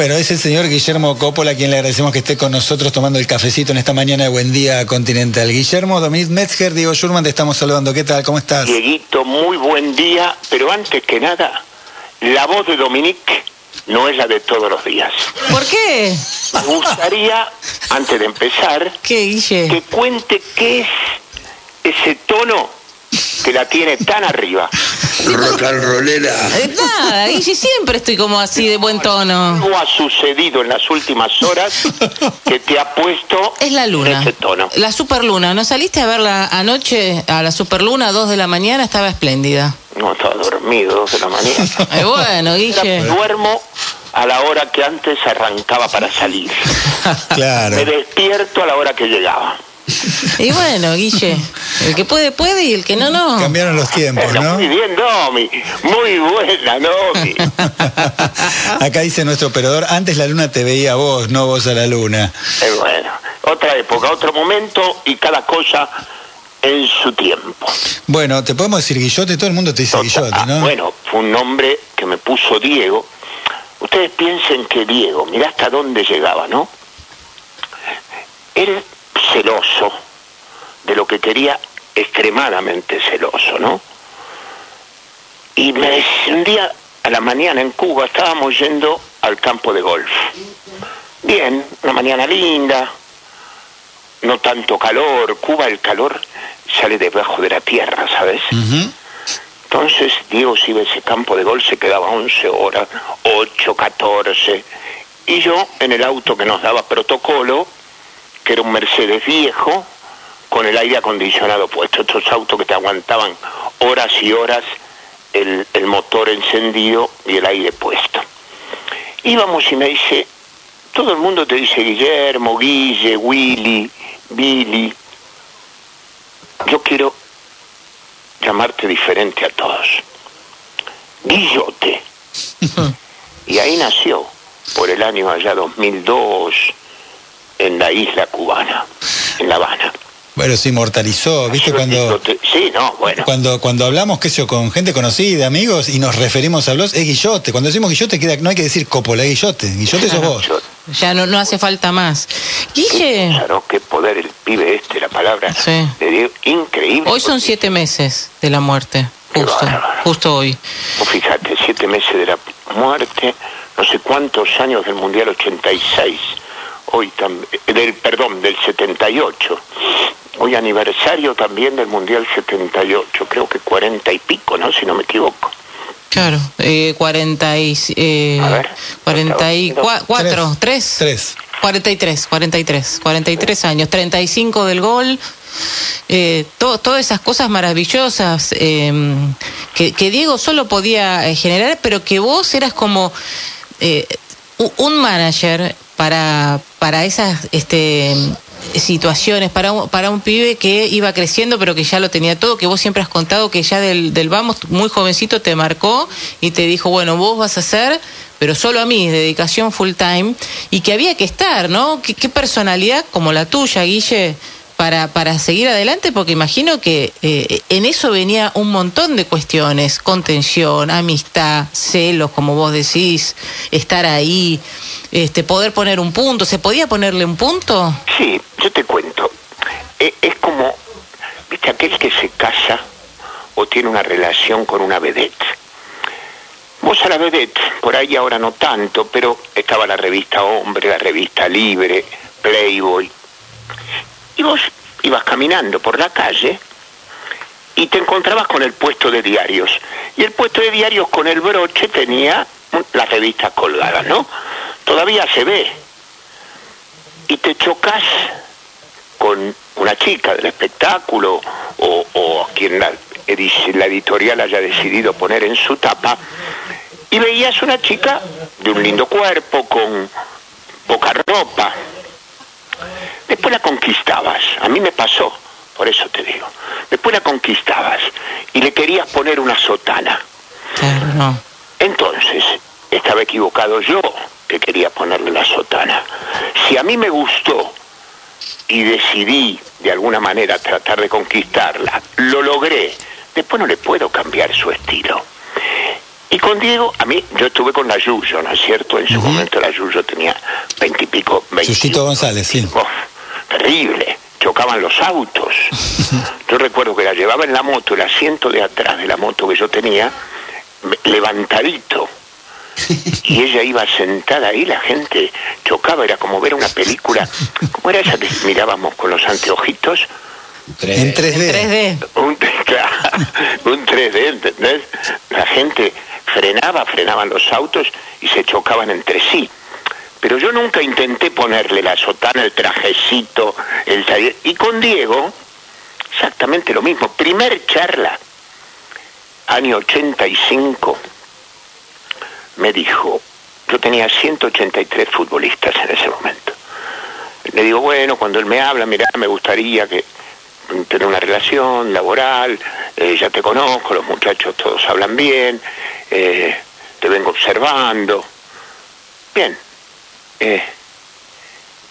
Bueno, es el señor Guillermo Coppola a quien le agradecemos que esté con nosotros tomando el cafecito en esta mañana de Buen Día Continental. Guillermo, Dominic Metzger, Diego Schurman, te estamos saludando. ¿Qué tal? ¿Cómo estás? Dieguito, muy buen día, pero antes que nada, la voz de Dominique no es la de todos los días. ¿Por qué? Me gustaría, antes de empezar, ¿Qué, Guille? que cuente qué es ese tono que la tiene tan arriba. Rock and rollera. Eh, Nada, Guille, siempre estoy como así de buen tono. Algo ha sucedido en las últimas horas que te ha puesto Es la luna. ese tono. La superluna. ¿No saliste a verla anoche a la superluna a 2 de la mañana? Estaba espléndida. No, estaba dormido, dos de la mañana. Eh, bueno, Guille. Duermo a la hora que antes arrancaba para salir. Claro. Me despierto a la hora que llegaba. Y bueno, Guille. El que puede, puede y el que no, no. Cambiaron los tiempos, ¿no? Muy bien, Domi. Muy buena, Domi. Acá dice nuestro operador, antes la luna te veía a vos, no vos a la luna. Eh, bueno, otra época, otro momento y cada cosa en su tiempo. Bueno, te podemos decir Guillote, todo el mundo te dice Guillote, Ah, ¿no? Bueno, fue un nombre que me puso Diego. Ustedes piensen que Diego, mirá hasta dónde llegaba, ¿no? Era celoso de lo que quería, extremadamente celoso, ¿no? Y me un día a la mañana en Cuba estábamos yendo al campo de golf. Bien, una mañana linda, no tanto calor. Cuba el calor sale debajo de la tierra, ¿sabes? Entonces Diego si iba a ese campo de gol se quedaba 11 horas, 8, 14. Y yo en el auto que nos daba protocolo, que era un Mercedes viejo, con el aire acondicionado puesto, estos autos que te aguantaban horas y horas el, el motor encendido y el aire puesto. Íbamos y me dice, todo el mundo te dice Guillermo, Guille, Willy, Billy. Yo quiero llamarte diferente a todos. Guillote. y ahí nació, por el año allá 2002, en la isla cubana, en La Habana. Bueno, se inmortalizó, ¿viste? Cuando. Sí, no, bueno. cuando, cuando hablamos, qué sé yo, con gente conocida, amigos, y nos referimos a los, es Guillote. Cuando decimos Guillote, queda, no hay que decir Coppola, es Guillote. Guillote sos vos. Ya no, no hace falta más. qué Guille, cosa, ¿no? Qué poder el pibe este, la palabra. Sí. de Diego, increíble. hoy son siete meses de la muerte. Justo, justo hoy. Vos Fíjate, siete meses de la muerte, no sé cuántos años del Mundial 86, hoy también, del, perdón, del 78, hoy aniversario también del Mundial 78, creo que 40 y pico, ¿no? Si no me equivoco. Claro, eh, 40 y, eh, A ver, 44, 3, Tres. 43, 43, 43 años, 35 del gol, eh, to- todas esas cosas maravillosas eh, que, que Diego solo podía eh, generar, pero que vos eras como eh, un manager para, para esas este, situaciones, para un, para un pibe que iba creciendo pero que ya lo tenía todo, que vos siempre has contado que ya del, del vamos muy jovencito te marcó y te dijo, bueno, vos vas a hacer, pero solo a mí, dedicación full time, y que había que estar, ¿no? ¿Qué, qué personalidad como la tuya, Guille? Para, para seguir adelante, porque imagino que eh, en eso venía un montón de cuestiones, contención, amistad, celos, como vos decís, estar ahí, este, poder poner un punto, ¿se podía ponerle un punto? Sí, yo te cuento. E- Es como, viste, aquel que se casa o tiene una relación con una vedette. Vos a la vedette, por ahí ahora no tanto, pero estaba la revista Hombre, la revista Libre, Playboy. Y vos ibas caminando por la calle y te encontrabas con el puesto de diarios. Y el puesto de diarios con el broche tenía las revistas colgadas, ¿no? Todavía se ve. Y te chocas con una chica del espectáculo o, o quien la, la editorial haya decidido poner en su tapa y veías una chica de un lindo cuerpo, con poca. Después la conquistabas, a mí me pasó, por eso te digo. Después la conquistabas y le querías poner una sotana. Claro, no. Entonces, estaba equivocado yo que quería ponerle la sotana. Si a mí me gustó y decidí de alguna manera tratar de conquistarla, lo logré, después no le puedo cambiar su estilo. Y con Diego, a mí, yo estuve con la Yuyo, ¿no es cierto? En su momento la Yuyo tenía veintipico, Yuyito González, sí. Terrible, chocaban los autos. yo recuerdo que la llevaba en la moto, el asiento de atrás de la moto que yo tenía, levantadito. Y ella iba sentada ahí, la gente chocaba, era como ver una película, ¿cómo era esa que mirábamos con los anteojitos? En 3D. Un, un 3D, ¿entendés? La gente frenaba, frenaban los autos y se chocaban entre sí. Pero yo nunca intenté ponerle la sotana, el trajecito, el Y con Diego, exactamente lo mismo. Primer charla, año 85, me dijo, yo tenía 183 futbolistas en ese momento. Le digo, bueno, cuando él me habla, mira, me gustaría que tener una relación laboral, eh, ya te conozco, los muchachos todos hablan bien, eh, te vengo observando. Bien, eh,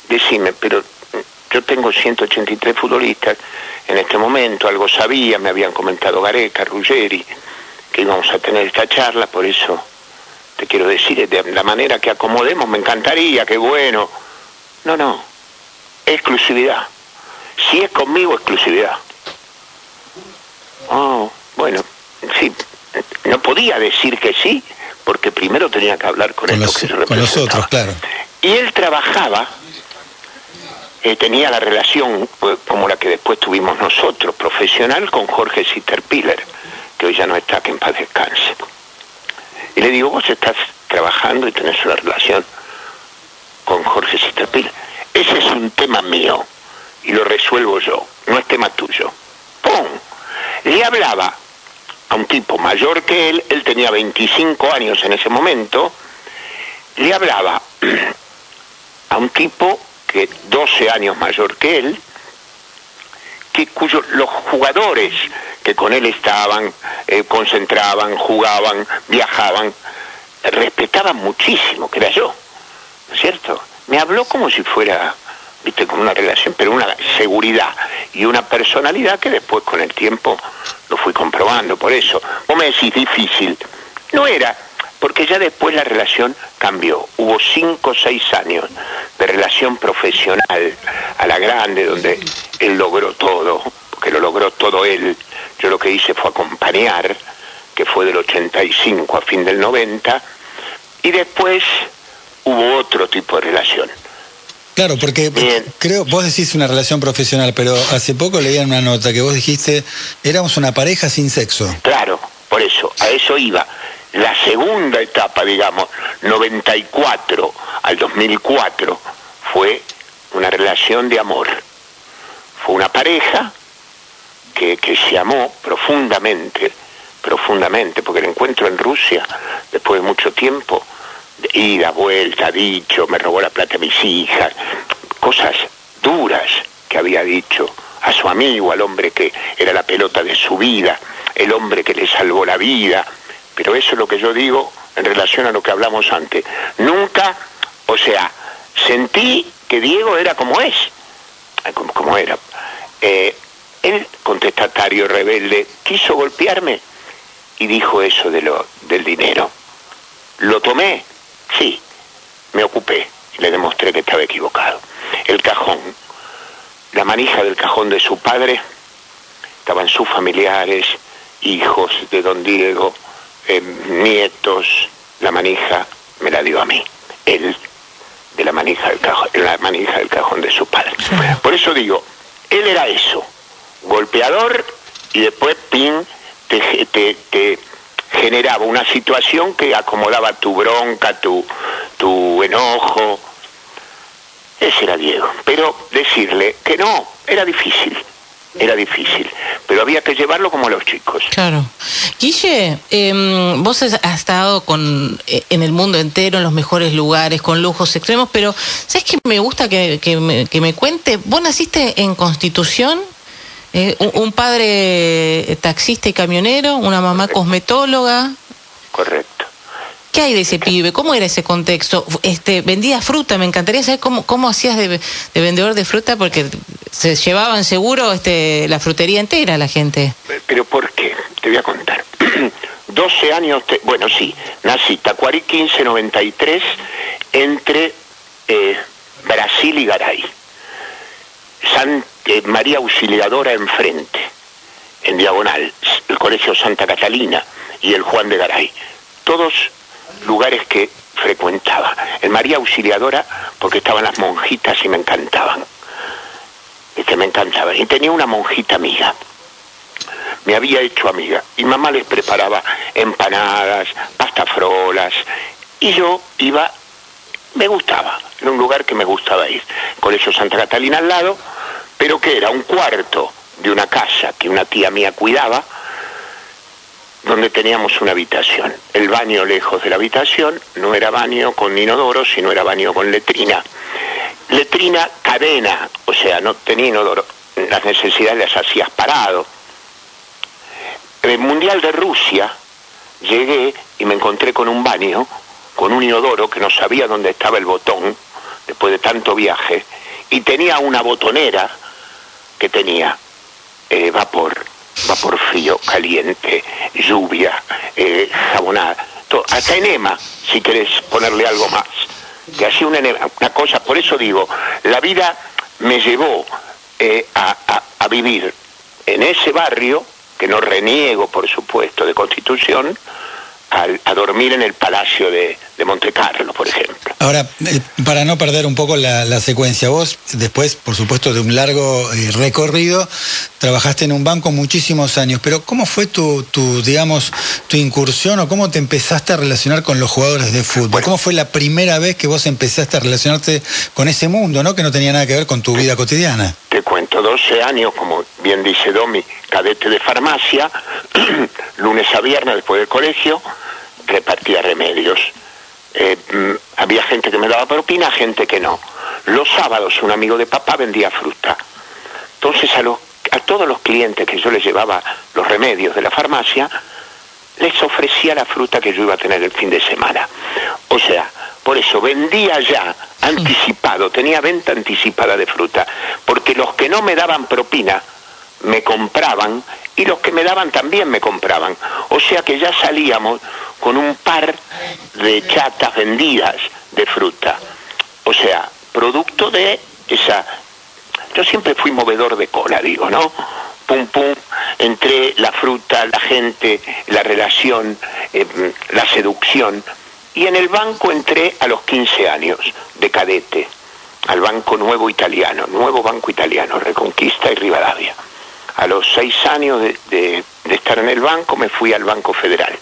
decime, pero yo tengo 183 futbolistas en este momento, algo sabía, me habían comentado Gareca, Ruggeri, que íbamos a tener esta charla, por eso te quiero decir, de la manera que acomodemos, me encantaría, qué bueno. No, no, exclusividad. Si es conmigo, exclusividad. Oh, bueno, sí, no podía decir que sí, porque primero tenía que hablar con, los, que Con nosotros, claro. Y él trabajaba, eh, tenía la relación pues, como la que después tuvimos nosotros, profesional, con Jorge Sitterpiller, que hoy ya no está, que en paz descanse. Y le digo, vos estás trabajando y tenés una relación con Jorge Sitterpiller. Ese es un tema mío y lo resuelvo yo, no es tema tuyo. ¡Pum! Le hablaba a un tipo mayor que él, él tenía 25 años en ese momento, le hablaba a un tipo que 12 años mayor que él, que cuyos los jugadores que con él estaban, eh, concentraban, jugaban, viajaban, respetaban muchísimo, que era yo, ¿no cierto? Me habló como si fuera viste, con una relación, pero una seguridad y una personalidad que después con el tiempo lo fui comprobando. Por eso, vos me decís difícil. No era, porque ya después la relación cambió. Hubo cinco o seis años de relación profesional a la grande, donde él logró todo, porque lo logró todo él. Yo lo que hice fue acompañar, que fue del 85 a fin del 90, y después hubo otro tipo de relación Claro, porque creo, vos decís una relación profesional, pero hace poco leía una nota que vos dijiste, éramos una pareja sin sexo. Claro, por eso, a eso iba. La segunda etapa, digamos, 94 al 2004, fue una relación de amor. Fue una pareja que, que se amó profundamente, profundamente, porque el encuentro en Rusia, después de mucho tiempo, ida, vuelta, dicho, me robó la plata a mis hijas, cosas duras que había dicho a su amigo, al hombre que era la pelota de su vida, el hombre que le salvó la vida, pero eso es lo que yo digo en relación a lo que hablamos antes. Nunca, o sea, sentí que Diego era como es, como, como era. Eh, el contestatario rebelde quiso golpearme y dijo eso de lo, del dinero. Lo tomé Sí, me ocupé y le demostré que estaba equivocado. El cajón, la manija del cajón de su padre, estaban sus familiares, hijos de don Diego, eh, nietos, la manija me la dio a mí. Él, de la manija del cajón, la manija del cajón de su padre. Por eso digo, él era eso, golpeador y después, pin, te, te generaba una situación que acomodaba tu bronca, tu, tu enojo. Ese era Diego. Pero decirle que no, era difícil. Era difícil, pero había que llevarlo como los chicos. Claro. Guille, em, vos has estado con, eh, en el mundo entero, en los mejores lugares, con lujos extremos, pero ¿sabes qué me gusta que, que, me, que me cuente? Vos naciste en Constitución, eh, un, padre taxista y camionero, una mamá cosmetóloga. Correcto. ¿Qué hay de ese pibe? ¿Cómo era ese contexto? Este, vendía fruta, me encantaría saber cómo, cómo hacías de, vendedor de fruta porque se llevaban seguro este, la frutería entera la gente. Pero ¿por qué? Te voy a contar. 12 años, bueno, sí, nací Tacuarí 1593 entre eh, Brasil y Garay. San, eh, María Auxiliadora enfrente, en diagonal, el Colegio Santa Catalina y el Juan de Garay. Todos lugares que frecuentaba. El María Auxiliadora porque estaban las monjitas y me encantaban. Que me encantaban. Y tenía una monjita amiga me había hecho amiga y mamá les preparaba empanadas, pastafrolas y yo iba, me gustaba, era un lugar que me gustaba ir. Colegio Santa Catalina al lado, pero que era un cuarto de una casa que una tía mía cuidaba, donde teníamos una habitación. El baño lejos de la habitación no era baño con inodoro, sino era baño con letrina. Letrina cadena, o sea, no tenía inodoro. Las necesidades las hacías parado en el Mundial de Rusia llegué y me encontré con un baño, con un inodoro que no sabía dónde estaba el botón, después de tanto viaje, y tenía una botonera que tenía eh, vapor, vapor frío, caliente, lluvia, eh, jabonada, hasta enema, si querés ponerle algo más. Que hacía una, una cosa, por eso digo, la vida me llevó eh, a vivir en ese barrio que no reniego, por supuesto, de Constitución, a dormir en el Palacio de, de Monte Carlo, por ejemplo. Ahora, para no perder un poco la, secuencia, vos después, por supuesto, de un largo eh, recorrido, trabajaste en un banco muchísimos años, pero ¿cómo fue tu, tu, digamos, tu incursión o cómo te empezaste a relacionar con los jugadores de fútbol? ¿Cómo fue la primera vez que vos empezaste a relacionarte con ese mundo, ¿no? que no tenía nada que ver con tu vida cotidiana? Te cuento, 12 años, como bien dice Domi, cadete de farmacia, lunes a viernes después del colegio, repartía remedios. Eh, mm, había gente que me daba propina, gente que no. Los sábados un amigo de papá vendía fruta. Entonces a, los, a todos los clientes que yo les llevaba los remedios de la farmacia, les ofrecía la fruta que yo iba a tener el fin de semana. O sea, por eso vendía ya anticipado, tenía venta anticipada de fruta, porque los que no me daban propina me compraban y los que me daban también me compraban. O sea que ya salíamos con un par de chatas vendidas de fruta. O sea, producto de esa... Yo siempre fui movedor de cola, digo, ¿no? Pum, pum, entre la fruta, la gente, la relación, eh, la seducción. Y en el banco entré a los 15 años de cadete, al Banco Nuevo Italiano, Nuevo Banco Italiano, Reconquista y Rivadavia. A los seis años de, estar en el banco me fui al Banco Federal,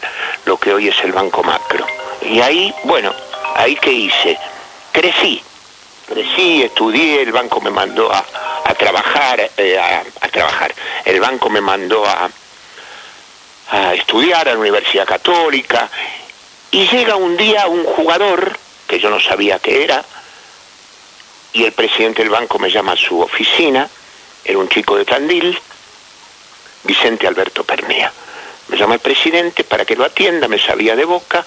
lo que hoy es el Banco Macro. Y ahí, bueno, ahí que hice, crecí, crecí, estudié, el banco me mandó a, trabajar, eh, a, trabajar, el banco me mandó a, a estudiar a la Universidad Católica. Y llega un día un jugador que yo no sabía qué era y el presidente del banco me llama a su oficina, era un chico de Tandil Vicente Alberto Pernía. Me llamó el presidente para que lo atienda, me sabía de boca,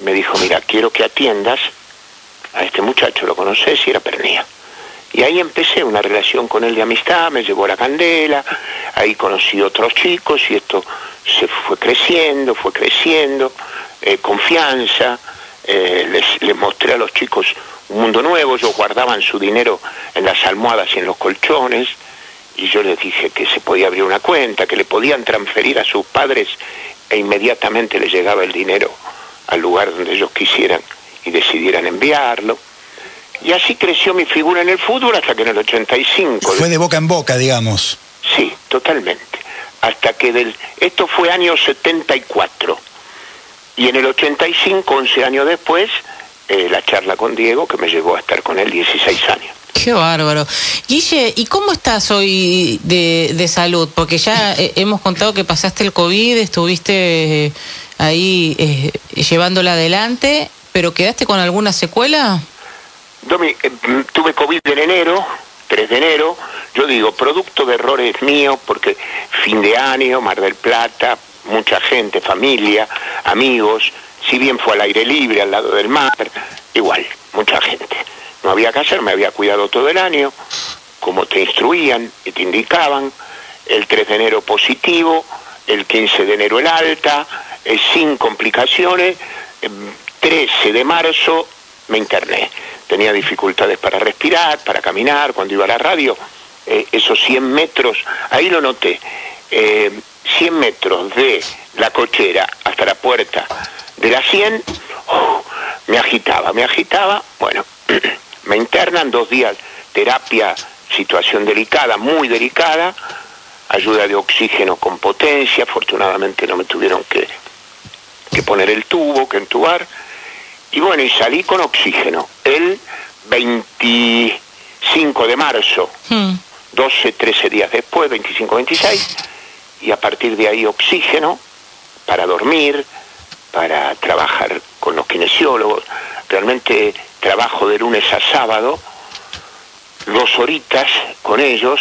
me dijo, mira, quiero que atiendas a este muchacho, lo conoces y era Pernía. Y ahí empecé una relación con él de amistad, me llevó a la candela, ahí conocí otros chicos y esto se fue creciendo, fue creciendo, eh, confianza, eh, les, les, mostré a los chicos un mundo nuevo, ellos guardaban su dinero en las almohadas y en los colchones, y yo les dije que se podía abrir una cuenta, que le podían transferir a sus padres e inmediatamente les llegaba el dinero al lugar donde ellos quisieran y decidieran enviarlo. Y así creció mi figura en el fútbol hasta que en el 85... Fue de boca en boca, digamos. Sí, totalmente. Hasta que del... Esto fue año 74. Y en el 85, 11 años después, eh, la charla con Diego, que me llevó a estar con él 16 años. Qué bárbaro. Guille, ¿y cómo estás hoy de, salud? Porque ya eh, hemos contado que pasaste el COVID, estuviste eh, ahí eh, llevándola adelante, pero ¿quedaste con alguna secuela? Domi, tuve COVID en enero, 3 de enero, yo digo, producto de errores míos, porque fin de año, Mar del Plata, mucha gente, familia, amigos, si bien fue al aire libre, al lado del mar, igual, mucha gente no había que hacer, me había cuidado todo el año, como te instruían y te indicaban, el 3 de enero positivo, el 15 de enero el alta, eh, sin complicaciones, 13 de marzo me interné. Tenía dificultades para respirar, para caminar, cuando iba a la radio, esos 100 metros, ahí lo noté, 100 metros de la cochera hasta la puerta de la 100, me agitaba, me agitaba, bueno, me internan dos días, terapia, situación delicada, muy delicada, ayuda de oxígeno con potencia, afortunadamente no me tuvieron que, que poner el tubo, que entubar, y bueno, y salí con oxígeno. El 25 de marzo, 12, hmm. 13 días después, 25, 26, y a partir de ahí oxígeno para dormir, para trabajar con los kinesiólogos. Realmente trabajo de lunes a sábado, dos horitas con ellos,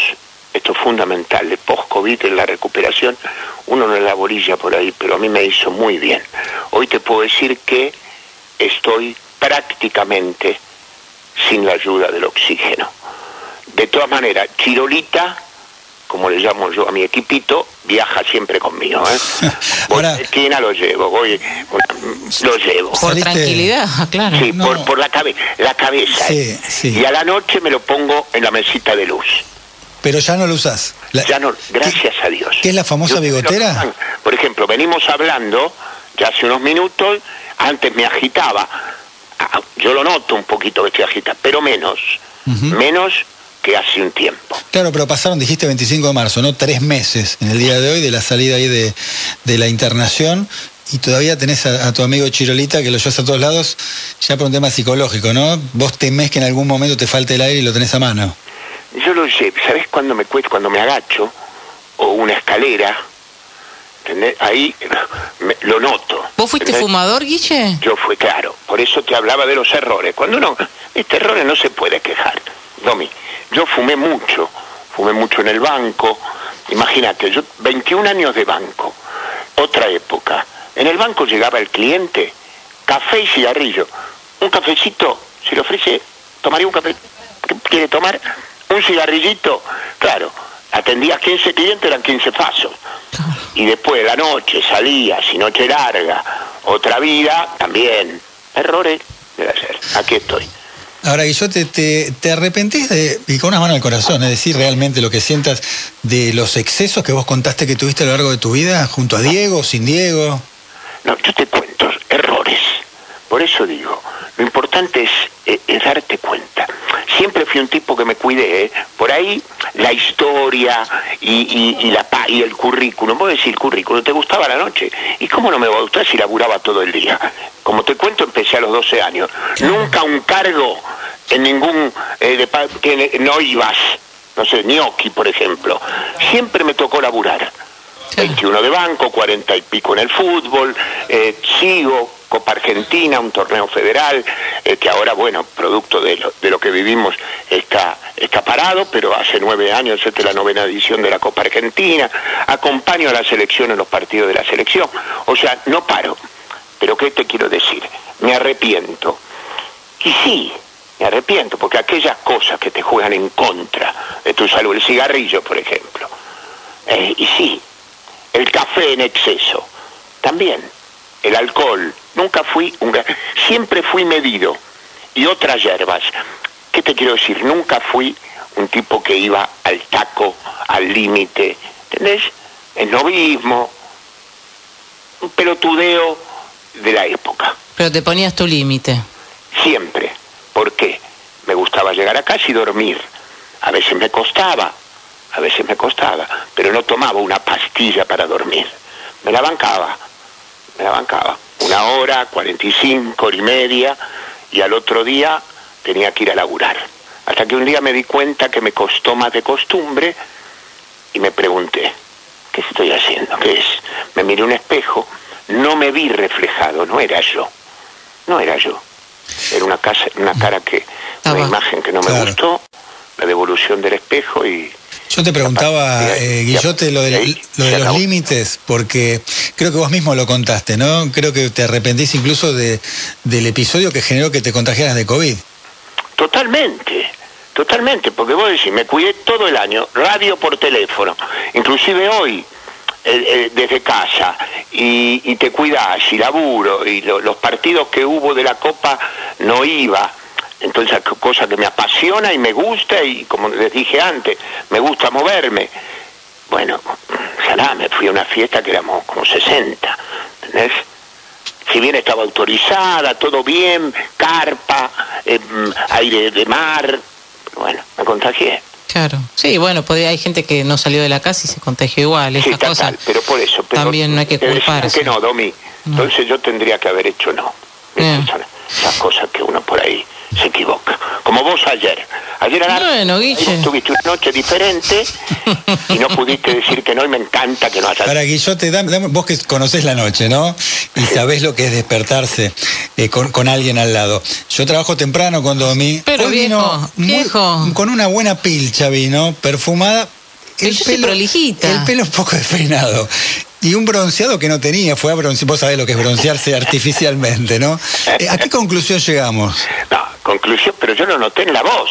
esto es fundamental, de post-COVID en la recuperación, uno no la bolilla por ahí, pero a mí me hizo muy bien. Hoy te puedo decir que estoy prácticamente sin la ayuda del oxígeno. De todas maneras, Chirolita como le llamo yo a mi equipito, viaja siempre conmigo. ¿eh? Voy a esquina lo llevo, voy, lo llevo. Por tranquilidad, claro. Sí, por, la, la cabeza. ¿eh? Y a la noche me lo pongo en la mesita de luz. Pero ya no lo usas. Ya no, gracias a Dios. ¿Qué es la famosa bigotera? Por ejemplo, venimos hablando ya hace unos minutos, antes me agitaba. Ah, yo lo noto un poquito que estoy agitado, pero menos. Menos que hace un tiempo. Claro, pero pasaron, dijiste 25 de marzo, ¿no? Tres meses en el día de hoy de la salida ahí de, la internación y todavía tenés a, tu amigo Chirolita que lo llevas a todos lados ya por un tema psicológico, ¿no? Vos temés que en algún momento te falte el aire y lo tenés a mano. Yo lo sé, ¿sabés cuando me cuesta, cuando me agacho o una escalera? ¿entendés? Ahí lo noto. ¿Vos fuiste fumador, Guille? Yo fui, claro. Por eso te hablaba de los errores. Cuando uno, este errores no se puede quejar. Domi, yo fumé mucho, fumé mucho en el banco. Imagínate, yo 21 años de banco, otra época. En el banco llegaba el cliente, café y cigarrillo. Un cafecito, si le ofrece, tomaría un café. ¿Qué quiere tomar? Un cigarrillito. Claro, atendías 15 clientes, eran 15 pasos. Y después de la noche salía, si noche larga, otra vida, también. Errores debe hacer. Aquí estoy. Ahora, Guillote, te, te arrepentís de, y con una mano al corazón, es decir, realmente lo que sientas de los excesos que vos contaste que tuviste a lo largo de tu vida, junto a Diego, sin Diego. No, yo te cuento. Por eso digo, lo importante es, eh, darte cuenta. Siempre fui un tipo que me cuidé, ¿eh? por ahí la historia y, y, la, y el currículum, vos decís el currículum, ¿te gustaba la noche? ¿Y cómo no me va a gustar si laburaba todo el día? Como te cuento, empecé a los 12 años. Nunca un cargo en ningún... Eh, que no ibas, no sé, Gnocchi, por ejemplo. Siempre me tocó laburar. 21 de banco, 40 y pico en el fútbol, eh, sigo, Copa Argentina, un torneo federal, eh, que ahora, bueno, producto de lo, de lo que vivimos está, está parado, pero hace nueve años, esta es la novena edición de la Copa Argentina, acompaño a la selección en los partidos de la selección, o sea, no paro. Pero ¿qué te quiero decir? Me arrepiento. Y sí, me arrepiento, porque aquellas cosas que te juegan en contra de tu salud, el cigarrillo, por ejemplo, eh, y sí, el café en exceso, también, el alcohol, nunca fui un... siempre fui medido, y otras hierbas. ¿Qué te quiero decir? Nunca fui un tipo que iba al taco, al límite, ¿entendés? El novismo, un pelotudeo de la época. Pero te ponías tu límite. Siempre. ¿Por qué? Me gustaba llegar a casa y dormir. A veces me costaba, a veces me costaba, pero no tomaba una pastilla para dormir. Me la bancaba, me la bancaba. Una hora, 45, hora y media, y al otro día tenía que ir a laburar. Hasta que un día me di cuenta que me costó más de costumbre y me pregunté, ¿qué estoy haciendo? ¿Qué es? Me miré un espejo no me vi reflejado, no era yo, no era yo. Era una, casa, una cara que, una imagen que no me gustó, la devolución del espejo y... Yo te preguntaba, eh, Guillote, lo de, lo de los límites, porque creo que vos mismo lo contaste, ¿no? Creo que te arrepentís incluso de, del episodio que generó que te contagiaras de COVID. Totalmente, totalmente, porque vos decís, me cuidé todo el año, radio por teléfono, inclusive hoy, eh, eh, desde casa y, te cuidás y laburo y lo- los partidos que hubo de la Copa no iba. Entonces, co- cosa que me apasiona y me gusta y como les dije antes, me gusta moverme. Bueno, salá, me fui a una fiesta que éramos como 60, ¿entendés? Si bien estaba autorizada, todo bien, carpa, eh, mm, aire de mar, bueno, me contagié. Claro. Sí, bueno, podía, hay gente que no salió de la casa y se contagió igual. Sí, Esas tal, cosas tal, pero por eso. Pero también no hay que culparse. que no, Domi. Entonces yo tendría que haber hecho no. Esas son esas cosas que uno por ahí se equivoca. Como vos ayer. Ayer a la- Bueno, Guille. tuviste una noche diferente y no pudiste decir que no y me encanta que no hayas... Para Guillote, dame- dame- vos que conocés la noche, ¿no? Y sabés lo que es despertarse eh, con, con alguien al lado. Yo trabajo temprano con Domi. Pero Hoy viejo, viejo. Con una buena pilcha vino, perfumada. Pero yo soy prolijita. El pelo un poco despeinado. Y un bronceado que no tenía, fue a broncear, vos sabés lo que es broncearse artificialmente, ¿no? Eh, ¿A qué conclusión llegamos? No, conclusión, pero yo lo noté en la voz.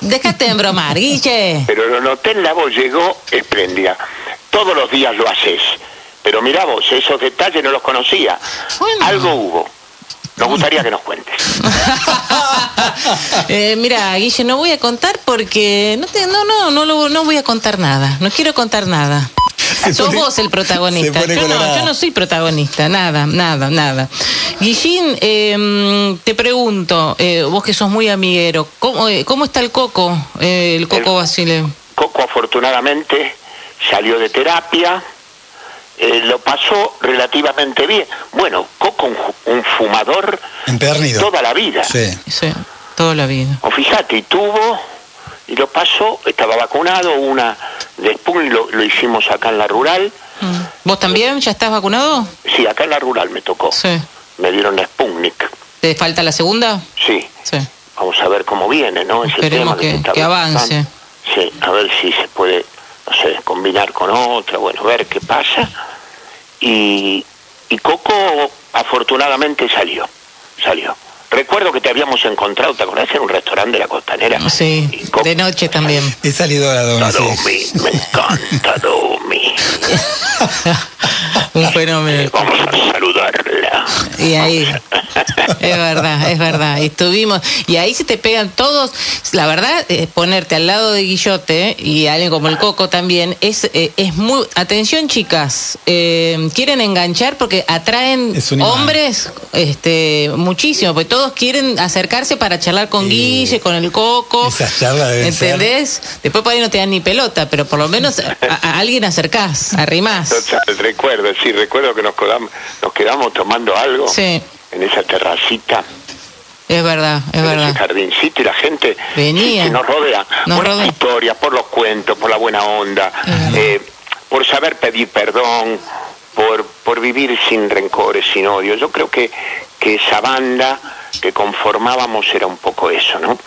Déjate de bromar, Guille. Pero lo noté en la voz, llegó espléndida. Todos los días lo haces. Pero mirá vos, esos detalles no los conocía. Bueno. Algo hubo. Nos gustaría que nos cuentes. Eh, mira, Guille, no voy a contar porque no te, no, no, no, no voy a contar nada. No quiero contar nada. Sos pone- vos el protagonista. Yo no, yo no soy protagonista, nada, nada, nada. Guillín, eh, te pregunto, eh, vos que sos muy amiguero, ¿cómo, eh, cómo está el coco, eh, el coco El- Basile? Coco afortunadamente salió de terapia, eh, lo pasó relativamente bien. Bueno, Coco un, fumador Empedernido. toda la vida. Sí. Sí, toda la vida. O fíjate, y tuvo, y lo pasó, estaba vacunado, una de lo, lo hicimos acá en la rural. Mm. ¿Vos también ya estás vacunado? Sí, acá en la rural me tocó. Sí. Me dieron la Sputnik. ¿Te falta la segunda? Sí, Sí. vamos a ver cómo viene, ¿no? Ese Esperemos tema que- que avance. Sí, a ver si se puede, no sé, combinar con otra, bueno, ver qué pasa. Y, y Coco afortunadamente salió, salió. Recuerdo que te habíamos encontrado, ¿te acordás? En un restaurante de la Costanera. Sí, de noche también. He salido a la. Domi, me encanta Domi. Un fenómeno. Vamos a saludarla. Y ahí, es verdad, es verdad. Y estuvimos, y ahí se te pegan todos. La verdad, eh, ponerte al lado de Guillote y alguien como el Coco también, es, eh, es muy. Atención, chicas, eh, quieren enganchar porque atraen hombres este muchísimo, porque todos quieren acercarse para charlar con. Guille, con el Coco. Esas charlas deben ser- ¿Entendés? Después por ahí no te dan ni pelota, pero por lo menos a, a alguien acercás, arrimás. Total, recuerdo, sí, recuerdo que nos quedamos, nos quedamos tomando algo Sí, en esa terracita, es verdad, es en verdad. ese jardincito y la gente Venía. sí, que nos rodea Nos por rodea. las historias, por los cuentos, por la buena onda, eh, por saber pedir perdón, por, por vivir sin rencores, sin odio. Yo creo que, que esa banda que conformábamos era un poco eso, ¿no?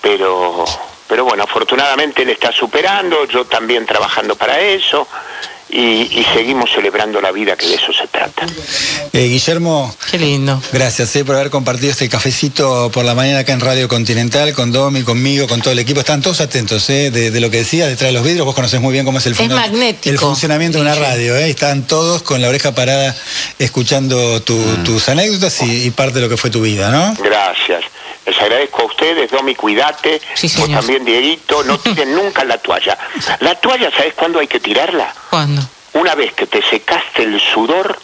Pero, pero bueno, afortunadamente él está superando, yo también trabajando para eso. Y, y seguimos celebrando la vida, que de eso se trata. Eh, Guillermo, Qué lindo. Gracias eh, por haber compartido este cafecito por la mañana acá en Radio Continental, con Domi, conmigo, con todo el equipo. Están todos atentos eh, de, de lo que decías detrás de los vidrios. Vos conocés muy bien cómo es el, Es magnético. el funcionamiento de una radio. Eh. Están todos con la oreja parada escuchando tu- Mm. tus anécdotas y, y parte de lo que fue tu vida, ¿no? Gracias. Les agradezco a ustedes, Domi, cuídate. Sí, Vos también, Dieguito, no tiren nunca la toalla. La toalla, ¿sabes cuándo hay que tirarla? ¿Cuándo? Una vez que te secaste el sudor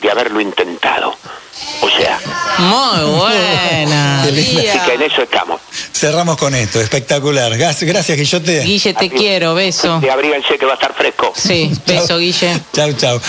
de haberlo intentado. O sea, Muy buena. Así que en eso estamos. Cerramos con esto, espectacular. Gracias, Guillote. Guille, te quiero, beso. Y abríganse que va a estar fresco. Sí, beso, Guille. Chau, chau.